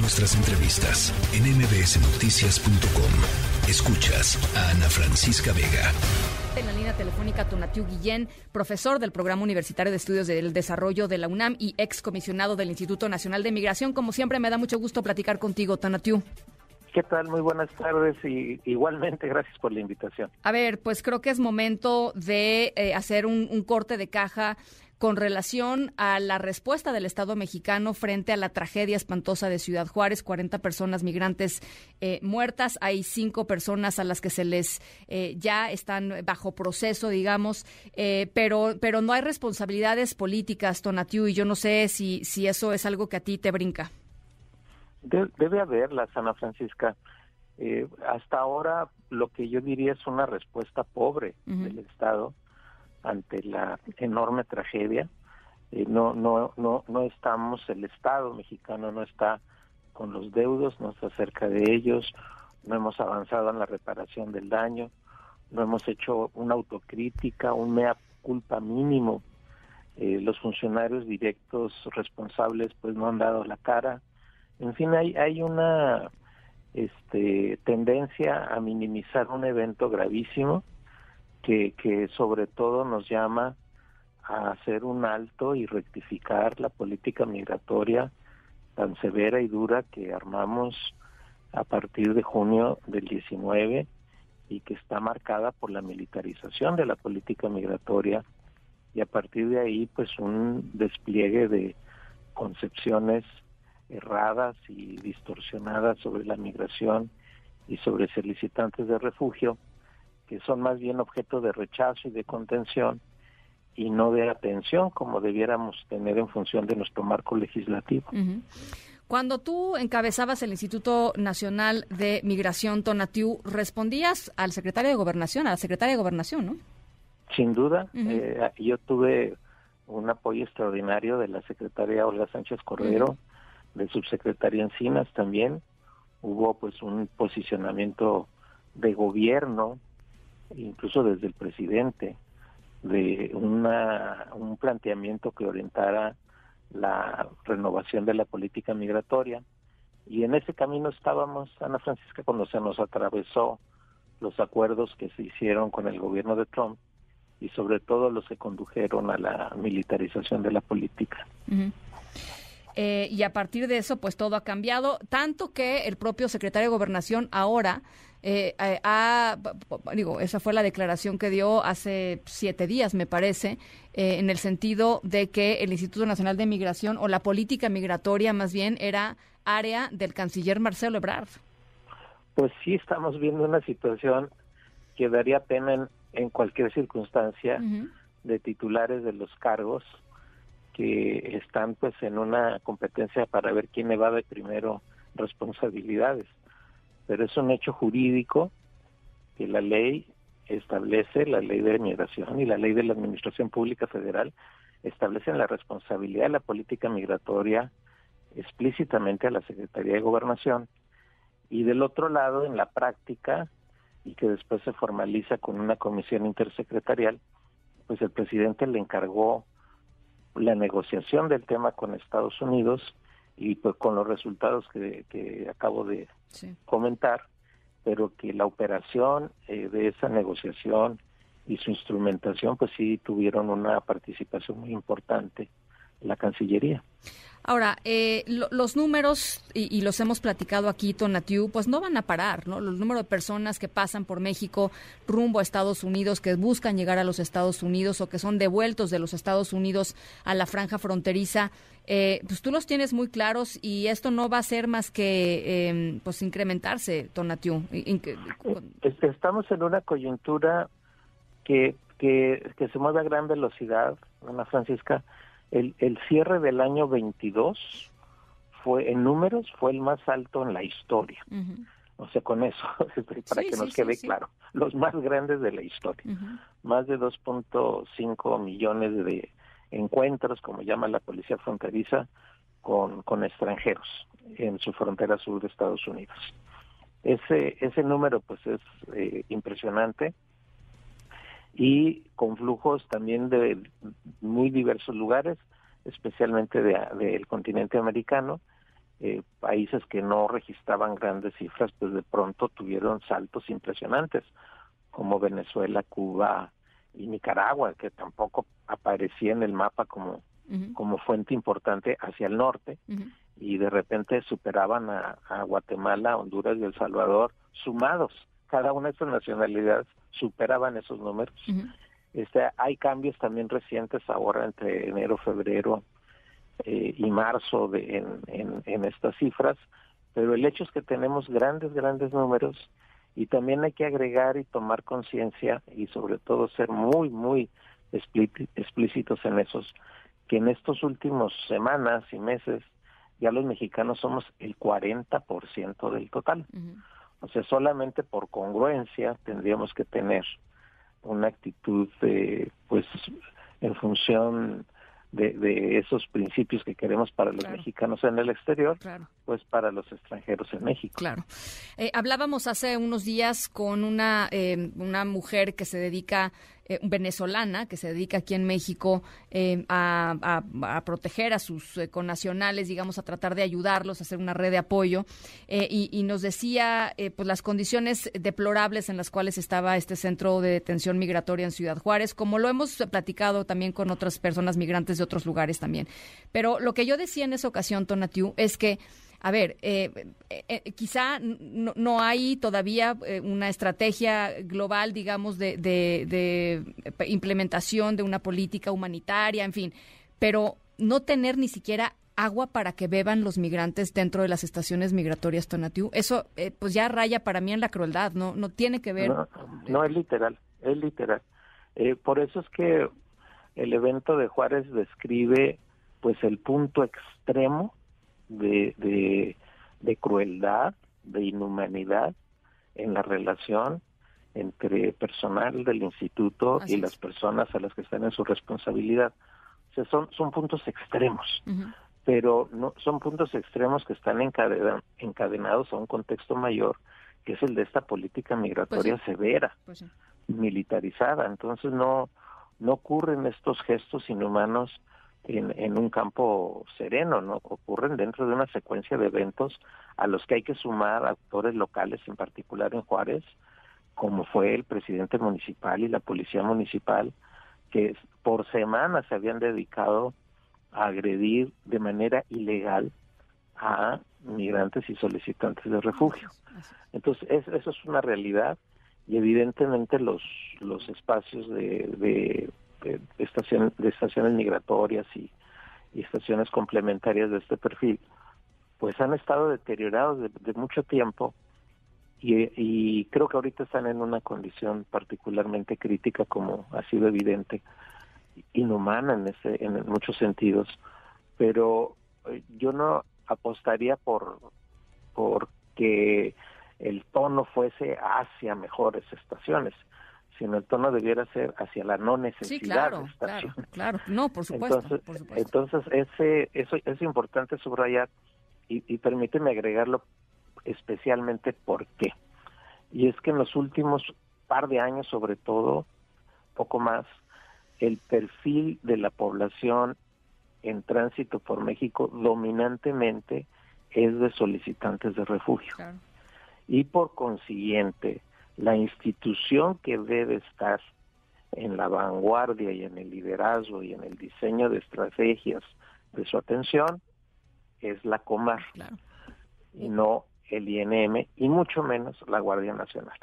Nuestras entrevistas en mbsnoticias.com. Escuchas a Ana Francisca Vega. En la línea telefónica Tonatiu Guillén, profesor del Programa Universitario de Estudios del Desarrollo de la UNAM y ex comisionado del Instituto Nacional de Migración. Como siempre, me da mucho gusto platicar contigo, Tonatiu. ¿Qué tal? Muy buenas tardes y igualmente gracias por la invitación. A ver, pues creo que es momento de eh, hacer un, un corte de caja con relación a la respuesta del Estado mexicano frente a la tragedia espantosa de Ciudad Juárez, 40 personas migrantes eh, muertas, hay cinco personas a las que se les eh, ya están bajo proceso, digamos, eh, pero pero no hay responsabilidades políticas, Tonatiu, y yo no sé si si eso es algo que a ti te brinca. debe haberla, Ana Francisca. hasta ahora lo que yo diría es una respuesta pobre del Estado ante la enorme tragedia. Eh, no, no, no, no estamos, el Estado mexicano no está con los deudos, no está cerca de ellos, no hemos avanzado en la reparación del daño, no hemos hecho una autocrítica, un mea culpa mínimo. Eh, los funcionarios directos responsables pues no han dado la cara. En fin, hay, hay una este, tendencia a minimizar un evento gravísimo que, sobre todo nos llama a hacer un alto y rectificar la política migratoria tan severa y dura que armamos a partir de junio del 19 y que está marcada por la militarización de la política migratoria y a partir de ahí pues un despliegue de concepciones erradas y distorsionadas sobre la migración y sobre solicitantes de refugio que son más bien objeto de rechazo y de contención y no de atención como debiéramos tener en función de nuestro marco legislativo. Cuando tú encabezabas el Instituto Nacional de Migración, Tonatiu, respondías al secretario de Gobernación, a la secretaria de Gobernación, ¿no? Sin duda, eh, yo tuve un apoyo extraordinario de la secretaria Olga Sánchez Cordero, de subsecretaria Encinas también. Hubo pues un posicionamiento de gobierno incluso desde el presidente, de una, un planteamiento que orientara la renovación de la política migratoria. Y en ese camino estábamos, Ana Francisca, cuando se nos atravesó los acuerdos que se hicieron con el gobierno de Trump y sobre todo los que condujeron a la militarización de la política. Eh, y a partir de eso, pues todo ha cambiado, tanto que el propio secretario de Gobernación ahora eh, ha, digo, esa fue la declaración que dio hace siete días, me parece, eh, en el sentido de que el Instituto Nacional de Migración o la política migratoria más bien era área del canciller Marcelo Ebrard. Pues sí, estamos viendo una situación que daría pena en, cualquier circunstancia de titulares de los cargos que están pues en una competencia para ver quién evade primero responsabilidades. Pero es un hecho jurídico que la ley establece, la ley de migración y la ley de la Administración Pública Federal establecen la responsabilidad de la política migratoria explícitamente a la Secretaría de Gobernación y del otro lado en la práctica y que después se formaliza con una comisión intersecretarial, pues el presidente le encargó la negociación del tema con Estados Unidos y pues con los resultados que, acabo de comentar, pero que la operación eh, de esa negociación y su instrumentación pues sí tuvieron una participación muy importante la Cancillería. Ahora, eh, los números, y, los hemos platicado aquí, Tonatiu, pues no van a parar, ¿no? Los números de personas que pasan por México rumbo a Estados Unidos, que buscan llegar a los Estados Unidos o que son devueltos de los Estados Unidos a la franja fronteriza, eh, pues tú los tienes muy claros y esto no va a ser más que, em, pues, incrementarse, Tonatiu. Estamos en una coyuntura que, que, que se mueve a gran velocidad, Ana Francisca, el, el cierre del año 22 fue en números fue el más alto en la historia. O sea, con eso, para que nos quede claro, los más grandes de la historia. Más de 2.5 millones de encuentros, como llama la policía fronteriza, con, con extranjeros en su frontera sur de Estados Unidos. Ese, ese número pues es eh, impresionante y con flujos también de muy diversos lugares, especialmente del continente americano, eh, países que no registraban grandes cifras, pues de pronto tuvieron saltos impresionantes, como Venezuela, Cuba y Nicaragua, que tampoco aparecía en el mapa como, como fuente importante hacia el norte, y de repente superaban a, Guatemala, Honduras y El Salvador sumados. Cada una de esas nacionalidades superaban esos números. este, hay cambios también recientes ahora entre enero, febrero eh, y marzo de, en, en, estas cifras, pero el hecho es que tenemos grandes, grandes números y también hay que agregar y tomar conciencia y sobre todo ser muy, muy explícitos en esos, que en estos últimos semanas y meses ya los mexicanos somos el 40% del total. O sea, solamente por congruencia tendríamos que tener una actitud, de, pues, en función de, esos principios que queremos para los mexicanos en el exterior, pues para los extranjeros en México. Claro. Eh, hablábamos hace unos días con una, eh, una mujer que se dedica eh, venezolana que se dedica aquí en México eh, a, proteger a sus eh, digamos, a tratar de ayudarlos, a hacer una red de apoyo. Y, nos decía pues las condiciones deplorables en las cuales estaba este centro de detención migratoria en Ciudad Juárez, como lo hemos platicado también con otras personas migrantes de otros lugares también. Pero lo que yo decía en esa ocasión, Tonatiu, es que a ver, eh, eh, eh, quizá no, hay todavía una estrategia global, digamos, de, de, implementación de una política humanitaria, en fin, pero no tener ni siquiera agua para que beban los migrantes dentro de las estaciones migratorias Tonatiu, eso pues ya raya para mí en la crueldad, no no tiene que ver. No, es literal, es literal. por eso es que el evento de Juárez describe pues el punto extremo de, de, crueldad, de inhumanidad en la relación entre personal del instituto y las personas a las que están en su responsabilidad. O sea, son, son puntos extremos, pero no son puntos extremos que están encadenados a un contexto mayor, que es el de esta política migratoria pues severa, pues militarizada. Entonces no, no ocurren estos gestos inhumanos en, un campo sereno, ¿no? Ocurren dentro de una secuencia de eventos a los que hay que sumar actores locales, en particular en Juárez, como fue el presidente municipal y la policía municipal, que por semanas se habían dedicado a agredir de manera ilegal a migrantes y solicitantes de refugio. Entonces, eso es una realidad y evidentemente los, los espacios de de, estación, de estaciones migratorias y, estaciones complementarias de este perfil, pues han estado deteriorados de, mucho tiempo y, creo que ahorita están en una condición particularmente crítica, como ha sido evidente, inhumana en, ese, en muchos sentidos, pero eh, yo no apostaría por, por que el tono fuese hacia mejores estaciones sino el tono debiera ser hacia la no necesidad sí, claro, Claro, claro, no, por supuesto. Entonces, ese, eso es importante subrayar y, y permíteme agregarlo especialmente por qué. Y es que en los últimos par de años, sobre todo, poco más, el perfil de la población en tránsito por México dominantemente es de solicitantes de refugio. Y por consiguiente, la institución que debe estar en la vanguardia y en el liderazgo y en el diseño de estrategias de su atención es la Comar. Y no el INM y mucho menos la Guardia Nacional.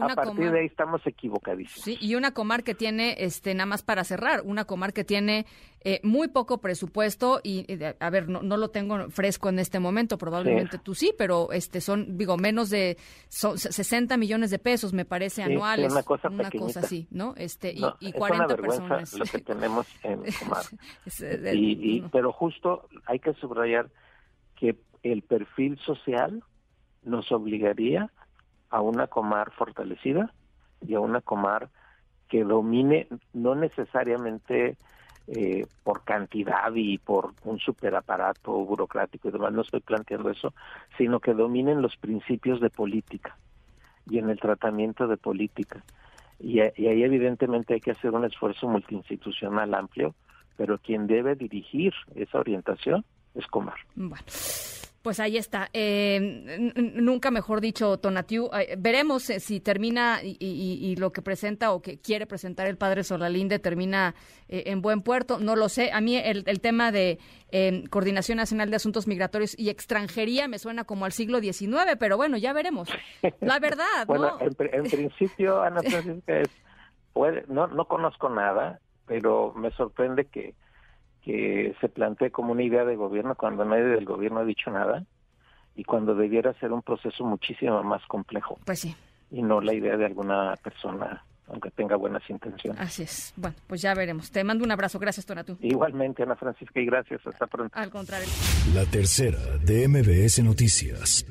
a partir de ahí estamos equivocadísimos. Sí, y una comar que tiene, este, nada más para cerrar, una comar que tiene eh, muy poco presupuesto y, a ver, no, lo tengo fresco en este momento, probablemente tú sí, pero este son, digo, menos de 60 millones de pesos, me parece, anuales. una cosa, una cosa así, ¿no? Este, y, y 40 personas. lo que tenemos en Comar. y, pero justo hay que subrayar que el perfil social nos obligaría a una comar fortalecida y a una comar que domine no necesariamente eh, por cantidad y por un superaparato burocrático y demás, no estoy planteando eso, sino que dominen los principios de política y en el tratamiento de política. Y, y ahí evidentemente hay que hacer un esfuerzo multiinstitucional amplio, pero quien debe dirigir esa orientación es Comar. Bueno. Pues ahí está. Eh, nunca mejor dicho, Tonatiu. Eh, veremos eh, si termina y, lo que presenta o que quiere presentar el padre Solalinde termina en buen puerto. No lo sé. A mí el, tema de Coordinación Nacional de Asuntos Migratorios y Extranjería me suena como al siglo XIX, pero bueno, ya veremos. La verdad, bueno, en, principio, Ana Francisca, es, no, no conozco nada, pero me sorprende que que se plantee como una idea de gobierno cuando nadie del gobierno ha dicho nada y cuando debiera ser un proceso muchísimo más complejo. Pues sí. Y no la idea de alguna persona, aunque tenga buenas intenciones. Así es. Bueno, pues ya veremos. Te mando un abrazo. Gracias, Tonatu. Igualmente, Ana Francisca, y gracias. Hasta pronto. Al contrario. La tercera de MBS Noticias.